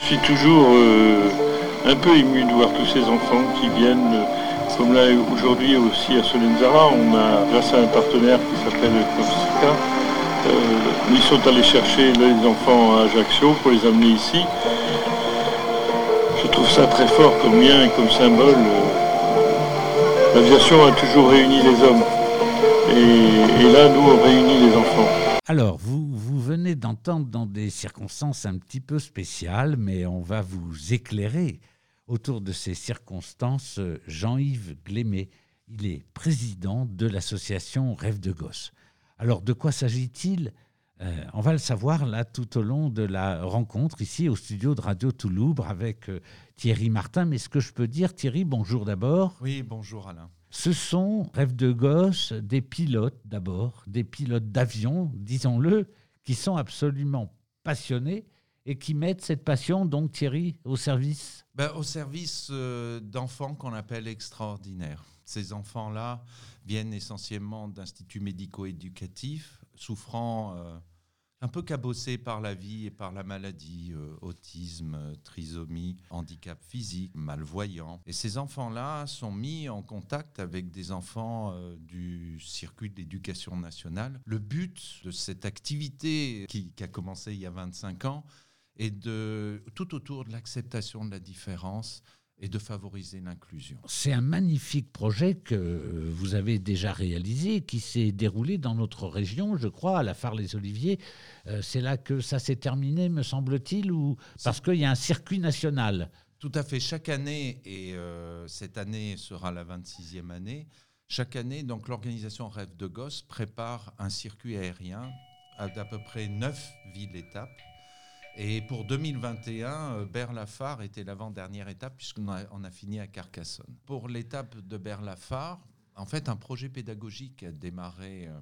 Je suis toujours euh, un peu ému de voir tous ces enfants qui viennent, euh, comme là aujourd'hui aussi à Solenzara, on a, grâce à un partenaire qui s'appelle Corsica, euh, ils sont allés chercher les enfants à Ajaccio pour les amener ici. Je trouve ça très fort comme lien et comme symbole. L'aviation a toujours réuni les hommes. Et, et là, nous, on réunit les enfants. Alors, vous, vous venez d'entendre dans des circonstances un petit peu spéciales, mais on va vous éclairer autour de ces circonstances Jean-Yves Glémé. Il est président de l'association Rêve de Gosse. Alors, de quoi s'agit-il? Euh, on va le savoir là tout au long de la rencontre ici au studio de Radio Toulouse avec euh, Thierry Martin. Mais ce que je peux dire, Thierry, bonjour d'abord. Oui, bonjour Alain. Ce sont, rêve de gosse, des pilotes d'abord, des pilotes d'avion, disons-le, qui sont absolument passionnés et qui mettent cette passion, donc Thierry, au service? Ben, Au service euh, d'enfants qu'on appelle extraordinaires. Ces enfants-là viennent essentiellement d'instituts médico-éducatifs, souffrant un peu cabossé par la vie et par la maladie, euh, autisme, trisomie, handicap physique, malvoyant. Et ces enfants-là sont mis en contact avec des enfants euh, du circuit de l'éducation nationale. Le but de cette activité qui, qui a commencé il y a 25 ans est de tout autour de l'acceptation de la différence, et de favoriser l'inclusion. C'est un magnifique projet que vous avez déjà réalisé, qui s'est déroulé dans notre région, je crois, à la Phare-les-Oliviers. Euh, c'est là que ça s'est terminé, me semble-t-il, ou parce qu'il y a un circuit national? Tout à fait. Chaque année, et euh, cette année sera la 26e année, chaque année, donc l'organisation Rêve de Gosse prépare un circuit aérien à d'à peu près neuf villes-étapes et pour 2021, euh, Berlafar était l'avant-dernière étape puisqu'on a, on a fini à Carcassonne. Pour l'étape de Berlafar, en fait, un projet pédagogique a démarré euh,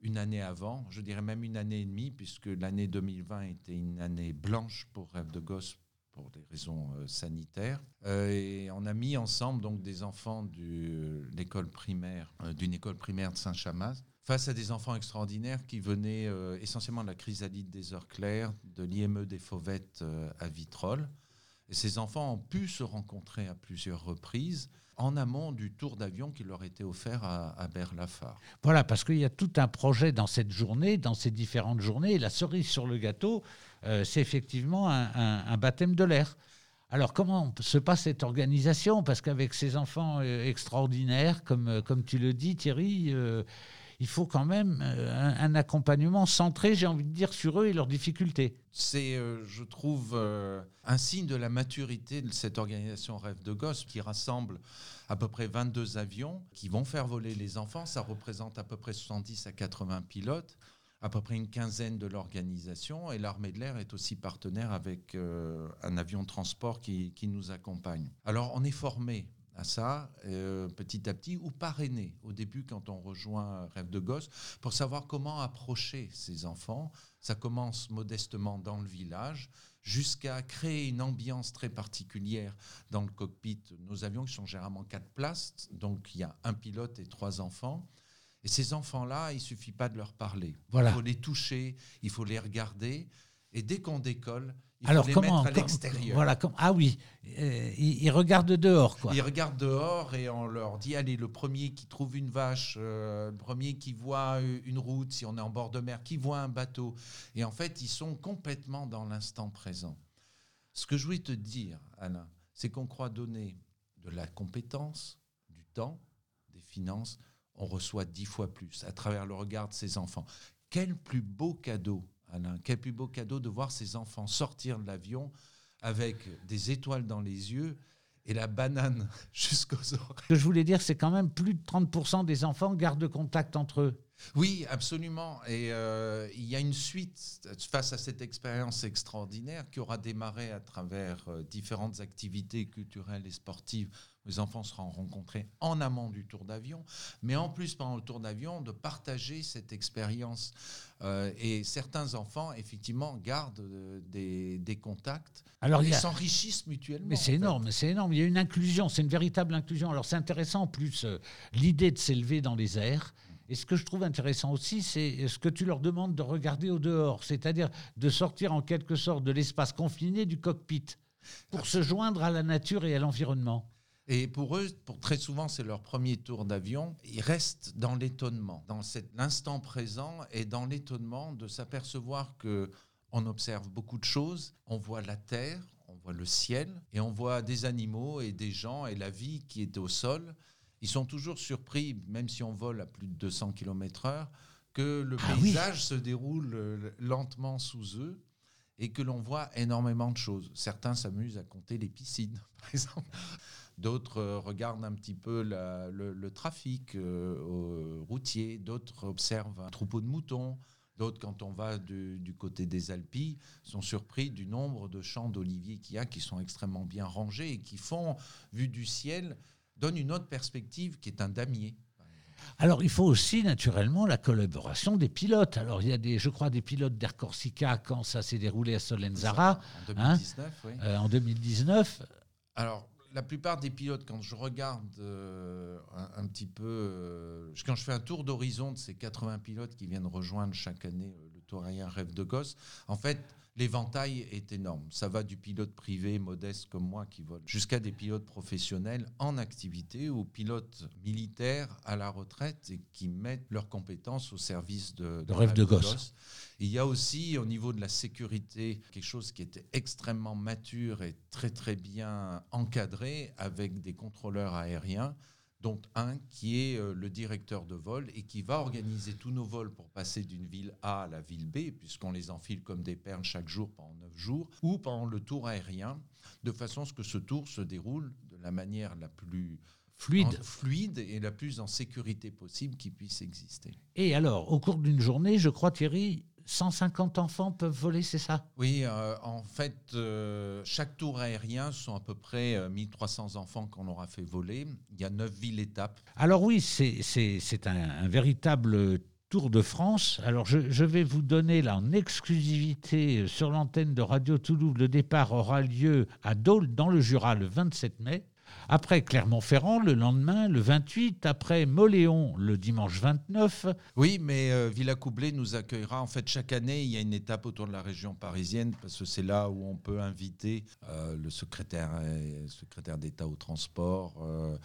une année avant, je dirais même une année et demie, puisque l'année 2020 était une année blanche pour Rêve de Gosse pour des raisons euh, sanitaires. et on a mis ensemble donc des enfants de l'école primaire, d'une école primaire de Saint-Chamas, face à des enfants extraordinaires qui venaient euh, essentiellement de la chrysalide des heures claires, de l'IME des Fauvettes euh, à Vitrolles. Ces enfants ont pu se rencontrer à plusieurs reprises en amont du tour d'avion qui leur était offert à, Berlafar. Voilà, parce qu'il y a tout un projet dans cette journée, dans ces différentes journées. Et la cerise sur le gâteau, euh, c'est effectivement un, un, baptême de l'air. Alors comment se passe cette organisation? Parce qu'avec ces enfants extraordinaires, comme, comme tu le dis Thierry, il faut quand même euh, un, accompagnement centré, j'ai envie de dire, sur eux et leurs difficultés. C'est, euh, je trouve, euh, un signe de la maturité de cette organisation Rêve de Gosse qui rassemble à peu près 22 avions qui vont faire voler les enfants. Ça représente à peu près 70 à 80 pilotes à peu près une quinzaine de l'organisation et l'armée de l'air est aussi partenaire avec un avion de transport qui, qui, nous accompagne. Alors on est formé à ça euh, petit à petit ou parrainer au début quand on rejoint Rêve de Gosse pour savoir comment approcher ces enfants. Ça commence modestement dans le village jusqu'à créer une ambiance très particulière dans le cockpit. Nos avions qui sont généralement quatre places, donc il y a un pilote et trois enfants. Et ces enfants-là, il suffit pas de leur parler. Il faut les toucher, il faut les regarder. Et dès qu'on décolle, il Alors, les comment, mettre à l'extérieur. Voilà, ah oui, euh, ils, regardent dehors. Quoi. Ils regardent dehors et on leur dit allez, le premier qui trouve une vache, euh, le premier qui voit une route, si on est en bord de mer, qui voit un bateau. Et en fait, ils sont complètement dans l'instant présent. Ce que je voulais te dire, Alain, c'est qu'on croit donner de la compétence, du temps, des finances, on reçoit dix fois plus à travers le regard de ses enfants. Quel plus beau cadeau Alain. Quel plus beau cadeau de voir ces enfants sortir de l'avion avec des étoiles dans les yeux et la banane jusqu'aux oreilles. Ce que je voulais dire, c'est quand même plus de 30% des enfants gardent contact entre eux. Oui, absolument. Et euh, il y a une suite face à cette expérience extraordinaire qui aura démarré à travers euh, différentes activités culturelles et sportives. Les enfants seront rencontrés en amont du tour d'avion, mais en plus pendant le tour d'avion, de partager cette expérience. Euh, et certains enfants, effectivement, gardent des, des, contacts. Alors, ils s'enrichissent mutuellement. Mais c'est énorme, c'est énorme. Il y a une inclusion, c'est une véritable inclusion. Alors c'est intéressant en plus l'idée de s'élever dans les airs Et ce que je trouve intéressant aussi, c'est ce que tu leur demandes de regarder au dehors, c'est-à-dire de sortir en quelque sorte de l'espace confiné du cockpit pour se joindre à la nature et à l'environnement. Et pour eux, pour très souvent, c'est leur premier tour d'avion. Ils restent dans l'étonnement, dans l'instant présent et dans l'étonnement de s'apercevoir que on observe beaucoup de choses. On voit la terre, on voit le ciel et on voit des animaux et des gens et la vie qui est au sol. Ils sont toujours surpris, même si on vole à plus de 200 km/h, que le Ah paysage se déroule euh, lentement sous eux et que l'on voit énormément de choses. Certains s'amusent à compter les piscines, par exemple. D'autres euh, regardent un petit peu la- le, le trafic euh, routier. D'autres observent un troupeau de moutons. D'autres, quand on va du, du côté des Alpilles, sont surpris du nombre de champs d'oliviers qu'il y a qui sont extrêmement bien rangés et qui font, vu du ciel, donnent une autre perspective qui est un damier. Alors, il faut aussi naturellement la collaboration des pilotes. Alors, il y a des, je crois, des pilotes d'Air Corsica quand ça s'est déroulé à Solenzara En 2019, oui. euh, en 2019. Alors, la plupart des pilotes, quand je regarde euh, un, un petit peu, euh, quand je fais un tour d'horizon de ces 80 pilotes qui viennent rejoindre chaque année Rêve de gosse, en fait, l'éventail est énorme. Ça va du pilote privé modeste comme moi qui vole jusqu'à des pilotes professionnels en activité ou pilotes militaires à la retraite et qui mettent leurs compétences au service de, De Rêve de gosse. il y a aussi au niveau de la sécurité quelque chose qui était extrêmement mature et très très bien encadré avec des contrôleurs aériens, dont un qui est euh, le directeur de vol et qui va organiser tous nos vols pour passer d'une ville A à la ville B, puisqu'on les enfile comme des perles chaque jour pendant 9 jours, ou pendant le tour aérien, de façon à ce que ce tour se déroule de la manière la plus Fluide. en- fluide et la plus en sécurité possible qui puisse exister. Et alors, au cours d'une journée, je crois, Thierry, 150 enfants peuvent voler, c'est ça? Oui, euh, en fait, euh, chaque tour aérien sont à peu près euh, 1300 enfants qu'on aura fait voler. Il y a 9 villes-étapes. Alors oui, c'est un, un véritable Tour de France. Alors je, je vais vous donner là en exclusivité euh, sur l'antenne de Radio Toulouse. Le départ aura lieu à Dole, dans le Jura, le 27 mai. Après Clermont-Ferrand, le lendemain, le 28. Après Moléon, le dimanche 29. Oui, mais euh, Villacoublay nous accueillera. En fait, chaque année, il y a une étape autour de la région parisienne parce que c'est là où on peut inviter euh, le secrétaire, euh, secrétaire d'État au transport, euh,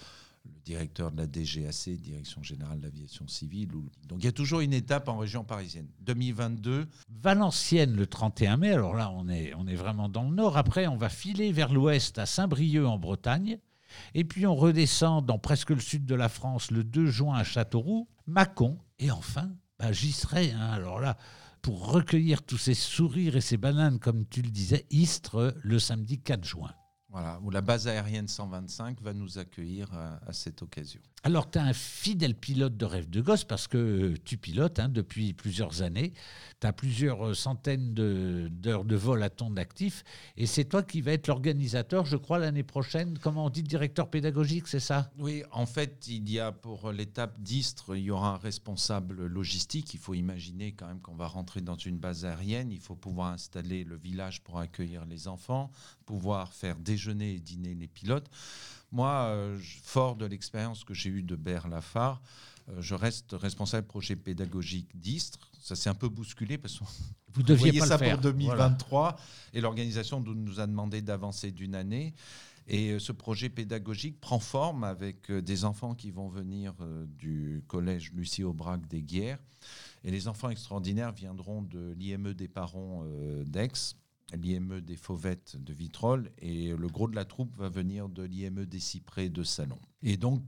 le directeur de la DGAC, Direction Générale de l'Aviation Civile. Donc il y a toujours une étape en région parisienne. 2022, Valenciennes le 31 mai. Alors là, on est, on est vraiment dans le nord. Après, on va filer vers l'ouest à Saint-Brieuc en Bretagne. Et puis on redescend dans presque le sud de la France le 2 juin à Châteauroux, Mâcon. Et enfin, bah, j'y serai. hein. Alors là, pour recueillir tous ces sourires et ces bananes, comme tu le disais, Istres le samedi 4 juin. Voilà, où la base aérienne 125 va nous accueillir à- à cette occasion. Alors, tu es un fidèle pilote de rêve de gosse parce que euh, tu pilotes hein, depuis plusieurs années. Tu as plusieurs euh, centaines de- d'heures de, vol à ton actif. Et c'est toi qui vas être l'organisateur, je crois, l'année prochaine. Comment on dit, directeur pédagogique, c'est ça? Oui, en fait, il y a pour l'étape d'Istres, il y aura un responsable logistique. Il faut imaginer quand même qu'on va rentrer dans une base aérienne. Il faut pouvoir installer le village pour accueillir les enfants, pouvoir faire déjeuner et dîner les pilotes. Moi, euh, fort de l'expérience que j'ai eue de Berre-Lafare, euh, je reste responsable projet pédagogique d'Istres. Ça s'est un peu bousculé parce qu'on Vous deviez pas ça le faire. pour 2023 et l'organisation nous- a demandé d'avancer d'une année. Et euh, ce projet pédagogique prend forme avec des enfants qui vont venir du collège Lucie Aubrac des Guerres. Et les enfants extraordinaires viendront de l'IME des parents d'Aix, l'IME des Fauvettes de Vitrolles, et le gros de la troupe va venir de l'IME des Cyprès de Salon. Et donc,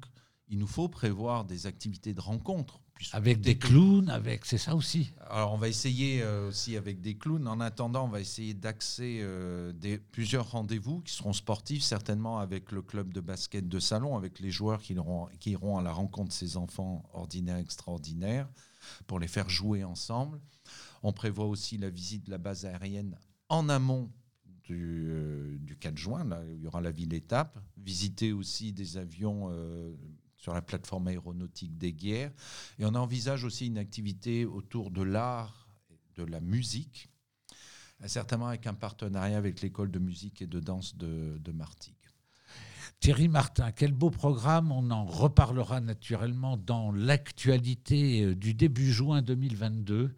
il nous faut prévoir des activités de rencontre. Avec des clowns, avec c'est ça aussi. alors, on va essayer euh, aussi avec des clowns. En attendant, on va essayer d'axer euh, des, plusieurs rendez-vous qui seront sportifs, certainement avec le club de basket de salon, avec les joueurs qui iront, qui iront à la rencontre de ces enfants ordinaires, extraordinaires, pour les faire jouer ensemble. On prévoit aussi la visite de la base aérienne en amont du, euh, du 4 juin, là, il y aura la ville étape. Visiter aussi des avions euh, sur la plateforme aéronautique des guerres. Et on envisage aussi une activité autour de l'art, de la musique, euh, certainement avec un partenariat avec l'école de musique et de danse de, de Martigues. Thierry Martin, quel beau programme. On en reparlera naturellement dans l'actualité euh, du début juin 2022.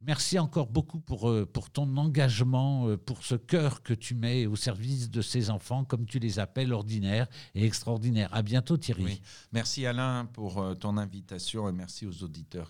Merci encore beaucoup pour, euh, ton engagement, euh, pour ce cœur que tu mets au service de ces enfants, comme tu les appelles, ordinaires et extraordinaires. À bientôt Thierry. Merci Alain pour ton invitation et merci aux auditeurs